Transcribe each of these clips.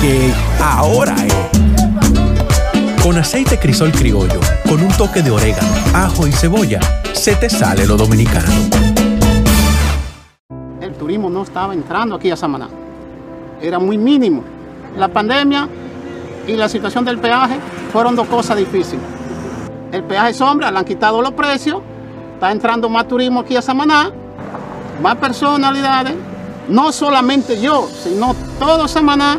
que ahora es. Con aceite crisol criollo, con un toque de orégano, ajo y cebolla, se te sale lo dominicano. El turismo no estaba entrando aquí a Samaná. Era muy mínimo. La pandemia y la situación del peaje fueron dos cosas difíciles. El peaje sombra, le han quitado los precios, está entrando más turismo aquí a Samaná, más personalidades, no solamente yo, sino todo Samaná,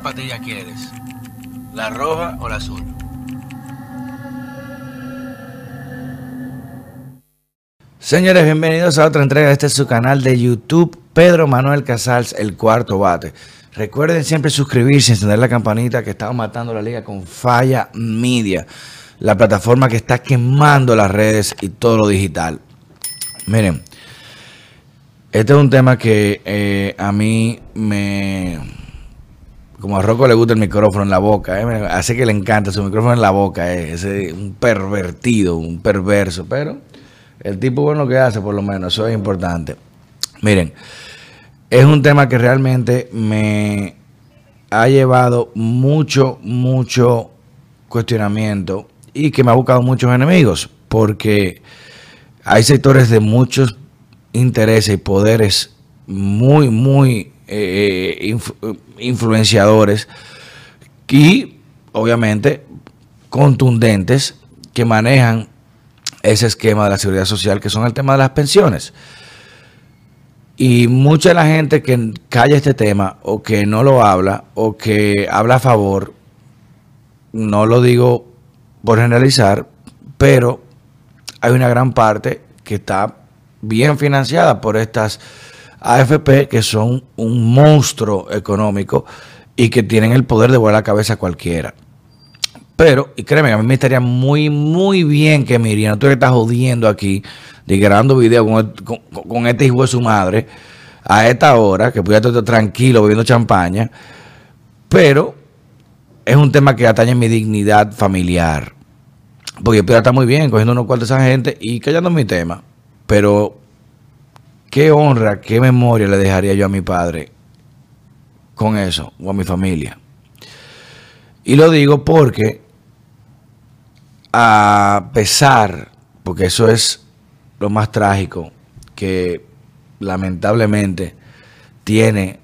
¿Cuál patilla quieres? ¿La roja o la azul? Señores, bienvenidos a otra entrega de este su canal de YouTube, Pedro Manuel Casals, el cuarto bate. Recuerden siempre suscribirse, encender la campanita que estamos matando la liga con Falla Media, la plataforma que está quemando las redes y todo lo digital. Miren, este es un tema que eh, a mí me... Como a Rocco le gusta el micrófono en la boca, eh, así que le encanta su micrófono en la boca, eh, es un pervertido, un perverso, pero el tipo bueno que hace por lo menos, eso es importante. Miren, es un tema que realmente me ha llevado mucho, mucho cuestionamiento y que me ha buscado muchos enemigos, porque hay sectores de muchos intereses y poderes muy, muy eh, influenciadores y obviamente contundentes que manejan ese esquema de la seguridad social, que son el tema de las pensiones. Y mucha de la gente que calla este tema o que no lo habla o que habla a favor, no lo digo por generalizar, pero hay una gran parte que está bien financiada por estas AFP que son un monstruo económico y que tienen el poder de volar la cabeza a cualquiera. Pero, y créeme, a mí me estaría muy, muy bien que Miriam, tú que estás jodiendo aquí, grabando video con, este hijo de su madre, a esta hora, que pudiera estar tranquilo bebiendo champaña, pero es un tema que atañe mi dignidad familiar. Porque pudiera estar muy bien cogiendo unos cuartos de esa gente y callando mi tema. Pero, qué honra, qué memoria le dejaría yo a mi padre con eso, o a mi familia. Y lo digo porque a pesar, porque eso es lo más trágico que lamentablemente tiene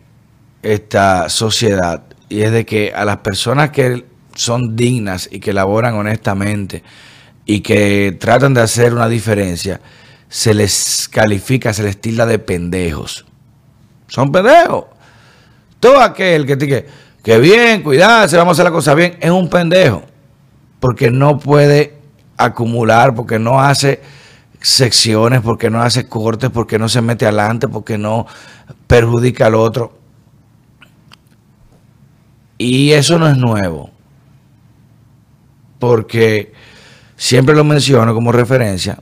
esta sociedad, y es de que a las personas que son dignas y que laboran honestamente y que tratan de hacer una diferencia, se les califica, se les tilda de pendejos. Son pendejos. Todo aquel que dice que bien, cuidarse, vamos a hacer la cosa bien, es un pendejo porque no puede acumular, porque no hace secciones, porque no hace cortes, porque no se mete adelante, porque no perjudica al otro. Y eso no es nuevo, porque siempre lo menciono como referencia.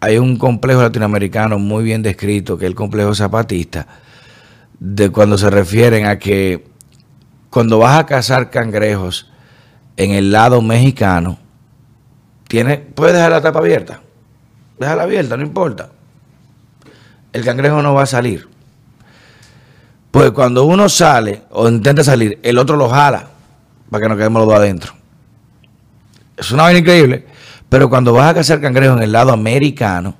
Hay un complejo latinoamericano muy bien descrito, que es el complejo zapatista, de cuando se refieren a que cuando vas a cazar cangrejos, en el lado mexicano, tiene, puedes dejar la tapa abierta. Déjala abierta, no importa. El cangrejo no va a salir. Pues cuando uno sale o intenta salir, el otro lo jala para que nos quedemos los dos adentro. Es una vaina increíble. Pero cuando vas a cazar cangrejo en el lado americano,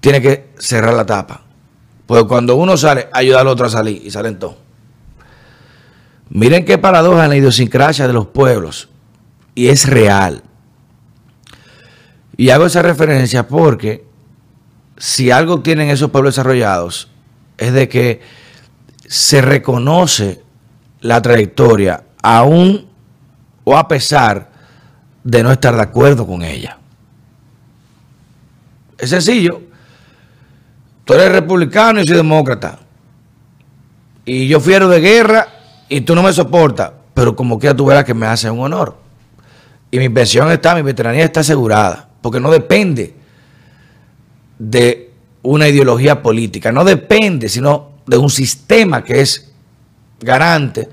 tiene que cerrar la tapa. Pues cuando uno sale, ayuda al otro a salir y salen todos. Miren qué paradoja en la idiosincrasia de los pueblos. Y es real. Y hago esa referencia porque si algo tienen esos pueblos desarrollados es de que se reconoce la trayectoria aún o a pesar de no estar de acuerdo con ella. Es sencillo. Tú eres republicano y soy demócrata. y yo fiero de guerra y tú no me soportas, pero como quiera tú verás que me hace un honor. Y mi pensión está, mi veteranía está asegurada, porque no depende de una ideología política, no depende, sino de un sistema que es garante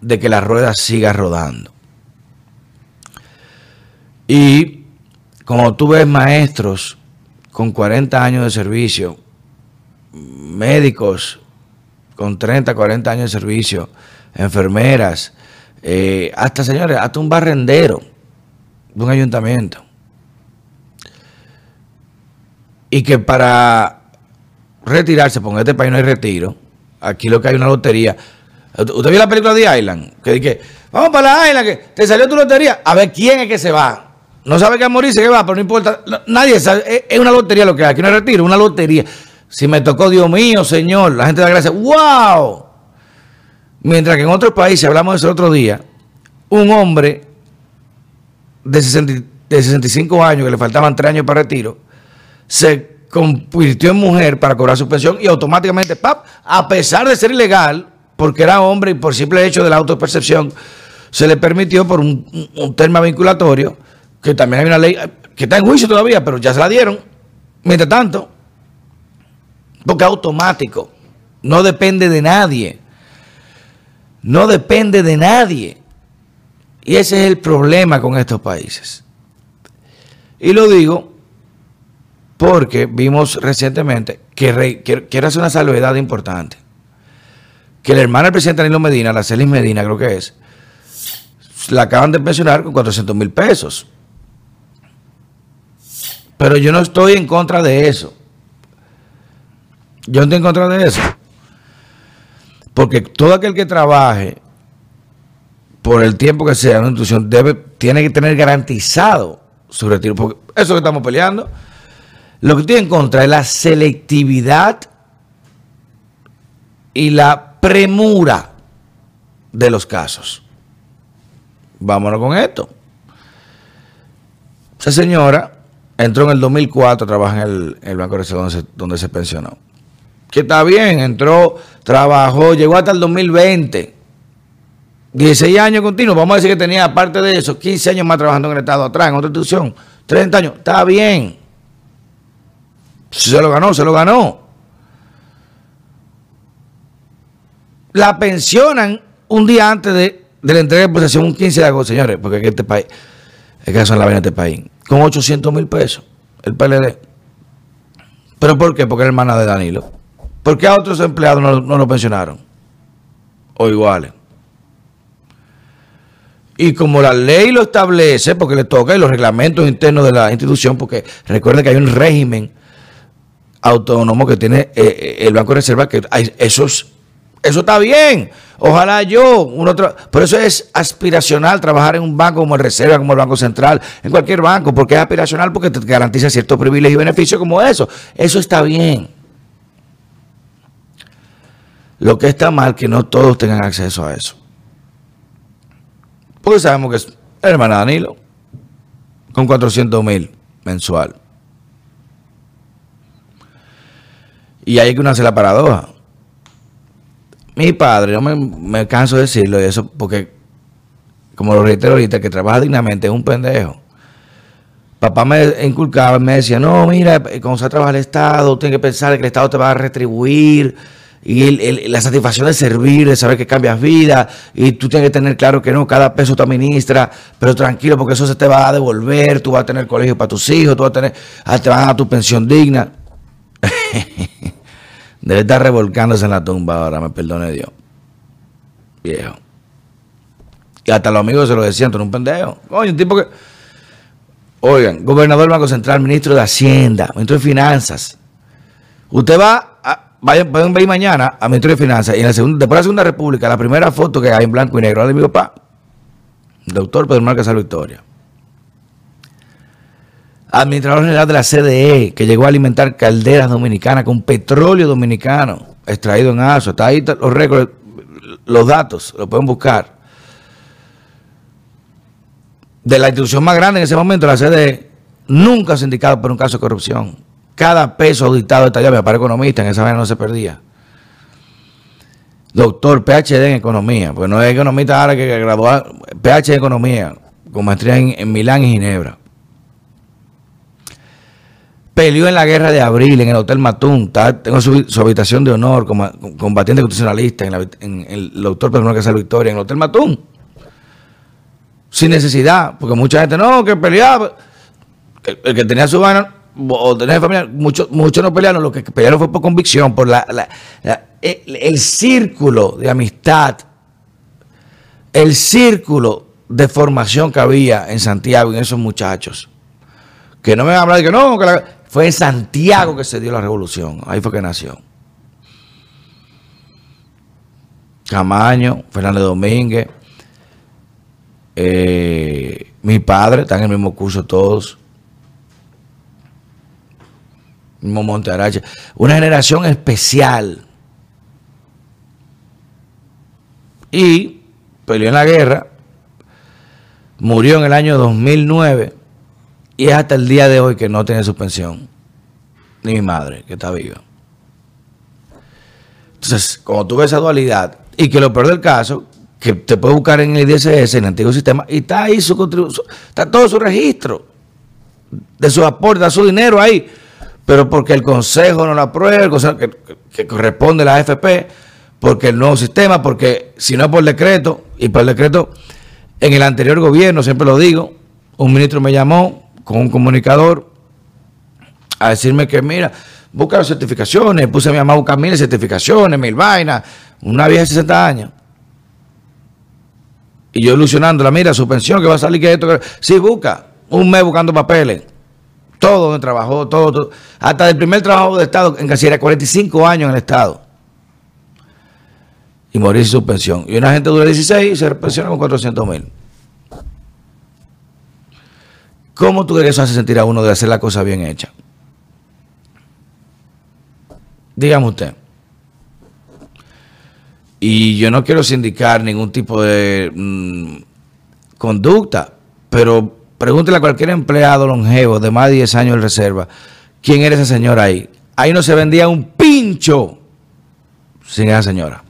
de que la rueda siga rodando. Y como tú ves maestros con 40 años de servicio, médicos con 30, 40 años de servicio, enfermeras, eh, hasta señores, hasta un barrendero de un ayuntamiento. Y que para retirarse, porque en este país no hay retiro, aquí lo que hay una lotería. ¿Usted vio la película de Island? Que dije, vamos para la Island, que te salió tu lotería. A ver quién es que se va. No sabe que a morirse que va, pero no importa. Nadie sabe. Es una lotería lo que hay. Aquí no retiro, una lotería. Si me tocó, Dios mío, Señor, la gente da gracias. ¡Wow! Mientras que en otros países, hablamos de eso el otro día, un hombre de, 65 años, que le faltaban 3 años para retiro, se convirtió en mujer para cobrar su pensión y automáticamente, ¡pap! a pesar de ser ilegal, porque era hombre y por simple hecho de la autopercepción, se le permitió por un tema vinculatorio, que también hay una ley que está en juicio todavía, pero ya se la dieron. Mientras tanto, porque automático, no depende de nadie. No depende de nadie. Y ese es el problema con estos países. Y lo digo porque vimos recientemente que quiero hacer una salvedad importante. Que la hermana del presidente Danilo Medina, la Celis Medina creo que es, la acaban de pensionar con 400 mil pesos. Pero yo no estoy en contra de eso. Yo no estoy en contra de eso. Porque todo aquel que trabaje por el tiempo que sea una institución debe, tiene que tener garantizado su retiro. Porque eso que estamos peleando, lo que estoy en contra es la selectividad y la premura de los casos. Vámonos con esto. Esa señora entró en el 2004 a trabajar en el, Banco de Reserva donde se pensionó que está bien, entró, trabajó, llegó hasta el 2020. 16 años continuos, vamos a decir que tenía, aparte de eso, 15 años más trabajando en el Estado atrás, en otra institución, 30 años, está bien. Se lo ganó, se lo ganó. La pensionan un día antes de, la entrega de posesión, un 15 de agosto, señores, porque en este país, es que son la vaina de este país, con 800 mil pesos, el PLD. ¿Pero por qué? Porque es hermana de Danilo. ¿Por qué a otros empleados no, no lo pensionaron? O iguales. Y como la ley lo establece, porque le toca, y los reglamentos internos de la institución, porque recuerden que hay un régimen autónomo que tiene eh, eh, el Banco de Reserva, que hay, eso, eso está bien. Ojalá yo, otro, por eso es aspiracional trabajar en un banco como el Reserva, como el Banco Central, en cualquier banco, porque es aspiracional porque te garantiza ciertos privilegios y beneficios como eso. Eso está bien. Lo que está mal que no todos tengan acceso a eso. Porque sabemos que es hermana Danilo, con 400 mil mensual. Y hay que uno hace la paradoja. Mi padre, no me, canso de decirlo y eso porque, como lo reitero ahorita, que trabaja dignamente es un pendejo. Papá me inculcaba, me decía, no, mira, cuando se trabaja el Estado, tienes que pensar que el Estado te va a retribuir y la satisfacción de servir, de saber que cambias vida, y tú tienes que tener claro que no, cada peso te administra, pero tranquilo, porque eso se te va a devolver, tú vas a tener colegio para tus hijos, tú vas a tener, ah, te van a tu pensión digna. Debe estar revolcándose en la tumba ahora, me perdone Dios. Viejo. Y hasta los amigos se lo decían, tú eres un pendejo. Coño, un tipo que. Oigan, gobernador del Banco Central, ministro de Hacienda, ministro de Finanzas. Usted va a, vayan, pueden ver mañana a Ministerio de Finanzas y en la segunda, después de la Segunda República, la primera foto que hay en blanco y negro de mi papá, doctor Pedro Marcos Victoria. Administrador general de la CDE, que llegó a alimentar calderas dominicanas con petróleo dominicano extraído en ASO. Está ahí los récords, los datos, lo pueden buscar. De la institución más grande en ese momento, la CDE, nunca se ha indicado por un caso de corrupción. Cada peso auditado detallado, para economista, en esa manera no se perdía. doctor PhD en economía, pues no es economista ahora que graduó PhD en economía, con maestría en, Milán y Ginebra. Peleó en la guerra de abril en el Hotel Matún. tengo su, habitación de honor como combatiente constitucionalista en, el doctor Pedro Casal Victoria, en el Hotel Matún. Sin necesidad, porque mucha gente no, que peleaba. El, que tenía su vaina o tenía familia, muchos mucho no pelearon, lo que pelearon fue por convicción, por la, el círculo de amistad, el círculo de formación que había en Santiago en esos muchachos. Que no me van a hablar de que no, que fue en Santiago que se dio la revolución. Ahí fue que nació. Camaño, Fernández Domínguez, eh, mi padre, están en el mismo curso todos. Mismo Monte Arache. Una generación especial. Y peleó en la guerra, murió en el año 2009 y es hasta el día de hoy que no tiene suspensión. Ni mi madre, que está viva. Entonces, como tú ves esa dualidad, y que lo peor del caso, que te puedes buscar en el IDSS, en el antiguo sistema, y está ahí su contribución, está todo su registro de su aporte, da su dinero ahí, pero porque el Consejo no lo aprueba, el Consejo que, que corresponde a la AFP, porque el nuevo sistema, porque si no es por decreto, y por decreto, en el anterior gobierno, siempre lo digo, un ministro me llamó con un comunicador a decirme que, mira, busca las certificaciones, puse a mi mamá a buscar mil certificaciones, mil vainas, una vieja de 60 años. Y yo ilusionándola, mira, su pensión que va a salir que esto, que... sí, busca, un mes buscando papeles, todo donde trabajó, todo, todo, hasta el primer trabajo de Estado, en casi era 45 años en el Estado y morir sin su pensión. Y una gente dura 16 y se pensiona con 400 mil. ¿Cómo tú eso hace sentir a uno de hacer la cosa bien hecha? Dígame usted. Y yo no quiero sindicar ningún tipo de mm, conducta, pero pregúntele a cualquier empleado longevo de más de 10 años de reserva, ¿quién era esa señora ahí? Ahí no se vendía un pincho sin esa señora.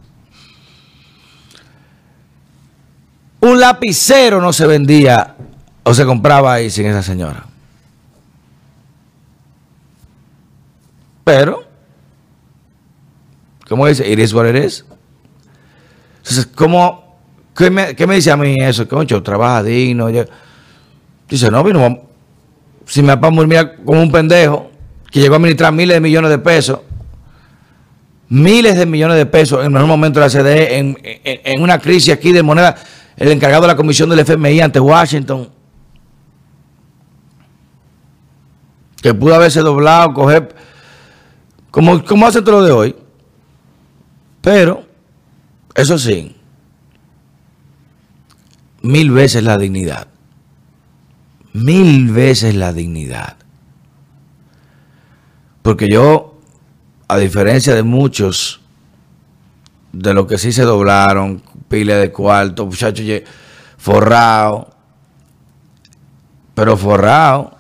Un lapicero no se vendía o se compraba ahí sin esa señora. Pero, ¿cómo dice? It is what. Entonces, ¿cómo, qué, me, dice a mí eso? Concho, trabaja digno. dice, no, vino, si mi papá mira como un pendejo que llegó a administrar miles de millones de pesos, miles de millones de pesos en un momento de la CDE, en, en una crisis aquí de moneda el encargado de la comisión del FMI ante Washington, que pudo haberse doblado, coger, como, como hace todo lo de hoy. Pero, eso sí, mil veces la dignidad. Mil veces la dignidad. Porque yo, a diferencia de muchos, de los que sí se doblaron, pile de cuarto, muchachos forrado. Pero forrado.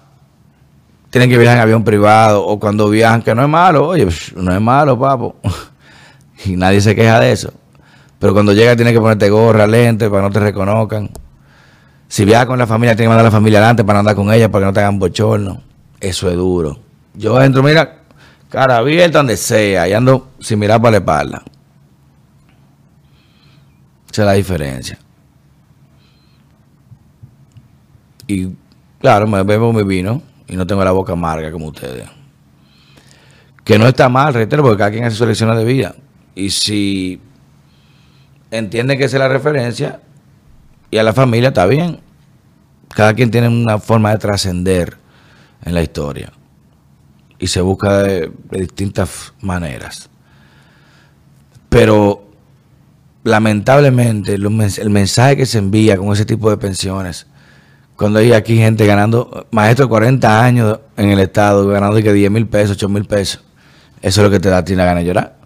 Tienen que viajar en avión privado o cuando viajan, que no es malo, oye, no es malo, papo. y nadie se queja de eso. Pero cuando llega tiene que ponerte gorra, lente para no te reconozcan. Si viajas con la familia, tiene que mandar a la familia adelante para andar con ella, para que no te hagan bochorno. Eso es duro. Yo entro, mira, cara abierta donde sea, y ando sin mirar para la espalda. Esa es la diferencia. Y claro, me bebo mi vino y no tengo la boca amarga como ustedes. Que no está mal, reitero, porque cada quien hace su elección de vida. Y si entienden que esa es la referencia y a la familia está bien. Cada quien tiene una forma de trascender en la historia y se busca de distintas maneras. Pero lamentablemente el mensaje que se envía con ese tipo de pensiones, cuando hay aquí gente ganando, maestro de 40 años en el Estado, ganando que 10 mil pesos, 8 mil pesos, eso es lo que te da a ti la gana de llorar.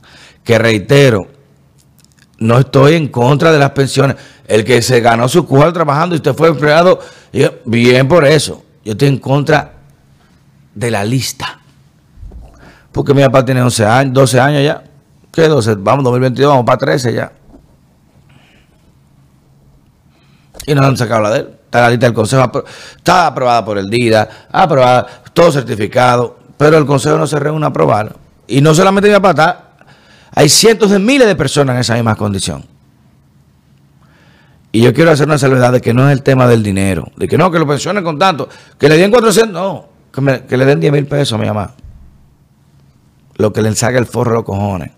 Que reitero, no estoy en contra de las pensiones. El que se ganó su cuarto trabajando y usted fue empleado, bien por eso. Yo estoy en contra de la lista. Porque mi papá tiene 11 años, 12 años ya ¿Qué 12? Vamos, 2022, vamos para 13 ya. Y no han sacado la de él. Está la lista del Consejo, está aprobada por el DIDA, aprobada, todo certificado, pero el Consejo no se reúne a aprobar. Y no solamente para estar, hay cientos de miles de personas en esa misma condición. Y yo quiero hacer una salvedad de que no es el tema del dinero, de que no, que lo pensionen con tanto, que le den 400, no, que, le den 10 mil pesos a mi mamá. Lo que le ensaga el forro a los cojones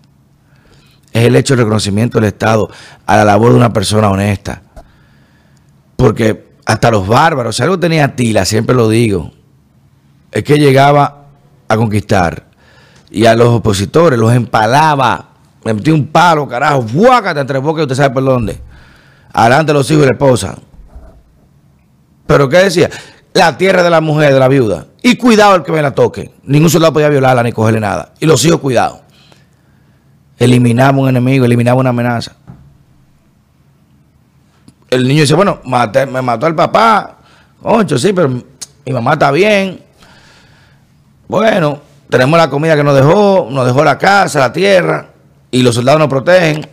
es el hecho del reconocimiento del Estado a la labor de una persona honesta. Porque hasta los bárbaros, si algo tenía Tila, siempre lo digo, es que llegaba a conquistar y a los opositores los empalaba, le un palo, carajo, ¡buácate entre boca y usted sabe por dónde. Adelante los hijos y la esposa. Pero ¿qué decía? La tierra de la mujer, de la viuda. Y cuidado el que me la toque. Ningún soldado podía violarla ni cogerle nada. Y los hijos, cuidado. Eliminaba un enemigo, eliminaba una amenaza. El niño dice, bueno, me mató al papá. Ocho, sí, pero mi mamá está bien. Bueno, tenemos la comida que nos dejó, nos dejó la casa, la tierra, y los soldados nos protegen.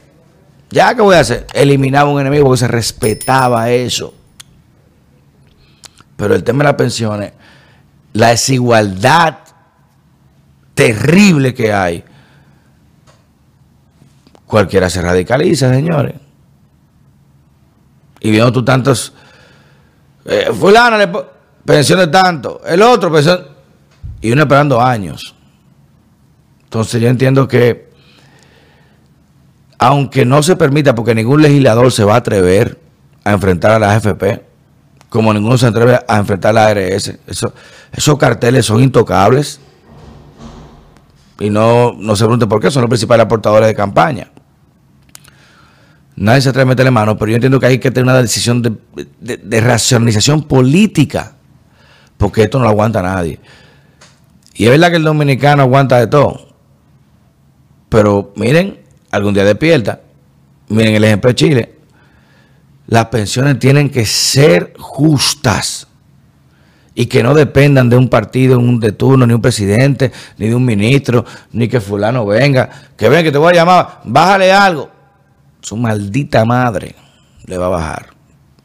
¿Ya qué voy a hacer? Eliminaba un enemigo porque se respetaba eso. Pero el tema de las pensiones, la desigualdad terrible que hay, cualquiera se radicaliza, señores. Y viendo tú tantos, eh, fulano, pensión de tanto, el otro pensión, y uno esperando años. Entonces yo entiendo que, aunque no se permita, porque ningún legislador se va a atrever a enfrentar a la AFP, como ninguno se atreve a enfrentar a la ARS, esos carteles son intocables. Y no, no se pregunte por qué, son los principales aportadores de campaña. Nadie se atreve a meterle mano, pero yo entiendo que hay que tener una decisión de, racionalización política, porque esto no lo aguanta nadie. Y es verdad que el dominicano aguanta de todo, pero miren, algún día despierta, miren el ejemplo de Chile, las pensiones tienen que ser justas y que no dependan de un partido, de turno, ni un presidente, ni de un ministro, ni que fulano venga, que venga, que te voy a llamar, bájale algo su maldita madre le va a bajar.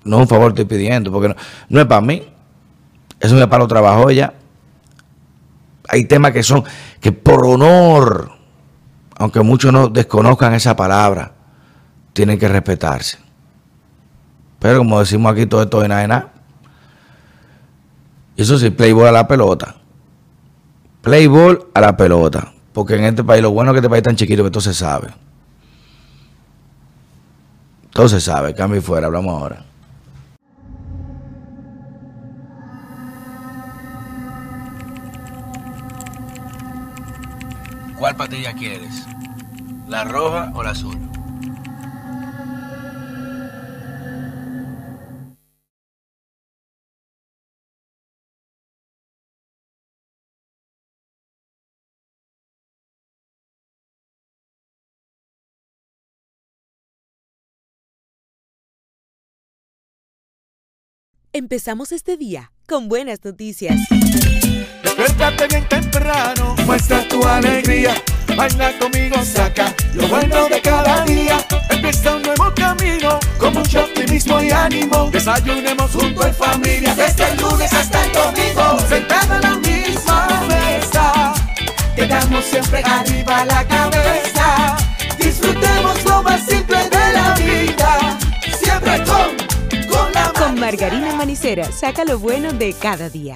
No es un favor estoy pidiendo, porque no, es para mí. Eso es para los trabajos ya. Hay temas que son, que por honor, aunque muchos no desconozcan esa palabra, tienen que respetarse. Pero como decimos aquí, todo esto es nada de nada. Eso sí, playboy a la pelota. Playboy a la pelota. Porque en este país, lo bueno es que este país es tan chiquito que todo se sabe. Todo se sabe, cambio y fuera, hablamos ahora. ¿Cuál patilla quieres? ¿La roja o la azul? Empezamos este día con buenas noticias. Despiértate bien temprano, muestra tu alegría. Baila conmigo, saca lo bueno de cada día. Empieza un nuevo camino con mucho optimismo y ánimo. Desayunemos junto en familia desde el lunes hasta el domingo. Sentado en la misma mesa, quedamos siempre arriba la cabeza. Disfrutemos lo más simple de la vida, siempre con margarina manicera, saca lo bueno de cada día.